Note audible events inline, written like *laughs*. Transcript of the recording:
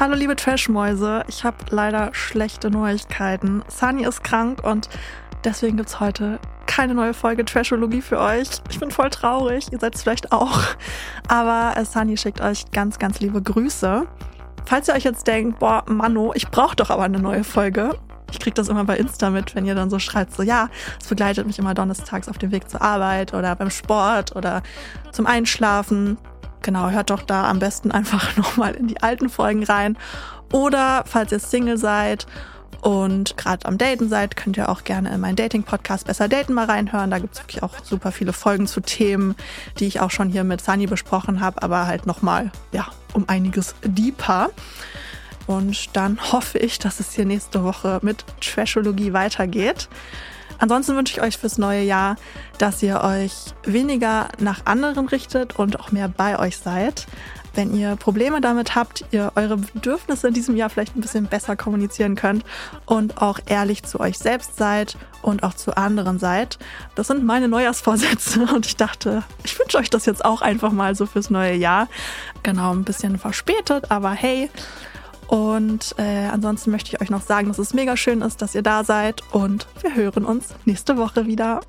Hallo liebe Trashmäuse, ich habe leider schlechte Neuigkeiten. Sunny ist krank und deswegen gibt's heute keine neue Folge Trashologie für euch. Ich bin voll traurig, ihr seid es vielleicht auch. Aber Sunny schickt euch ganz, ganz liebe Grüße. Falls ihr euch jetzt denkt, boah, Mano, ich brauche doch aber eine neue Folge. Ich krieg das immer bei Insta mit, wenn ihr dann so schreibt, so ja, es begleitet mich immer donnerstags auf dem Weg zur Arbeit oder beim Sport oder zum Einschlafen. Genau, hört doch da am besten einfach *laughs* nochmal in die alten Folgen rein. Oder falls ihr Single seid und gerade am Daten seid, könnt ihr auch gerne in meinen Dating-Podcast Besser Daten mal reinhören. Da gibt's wirklich auch super viele Folgen zu Themen, die ich auch schon hier mit Sunny besprochen habe, aber halt nochmal, ja, um einiges deeper. Und dann hoffe ich, dass es hier nächste Woche mit Trashologie weitergeht. Ansonsten wünsche ich euch fürs neue Jahr, dass ihr euch weniger nach anderen richtet und auch mehr bei euch seid. Wenn ihr Probleme damit habt, ihr eure Bedürfnisse in diesem Jahr vielleicht ein bisschen besser kommunizieren könnt und auch ehrlich zu euch selbst seid und auch zu anderen seid. Das sind meine Neujahrsvorsätze *laughs* und ich dachte, ich wünsche euch das jetzt auch einfach mal so fürs neue Jahr. Genau, ein bisschen verspätet, aber hey, und äh, ansonsten möchte ich euch noch sagen, dass es mega schön ist, dass ihr da seid und wir hören uns nächste Woche wieder.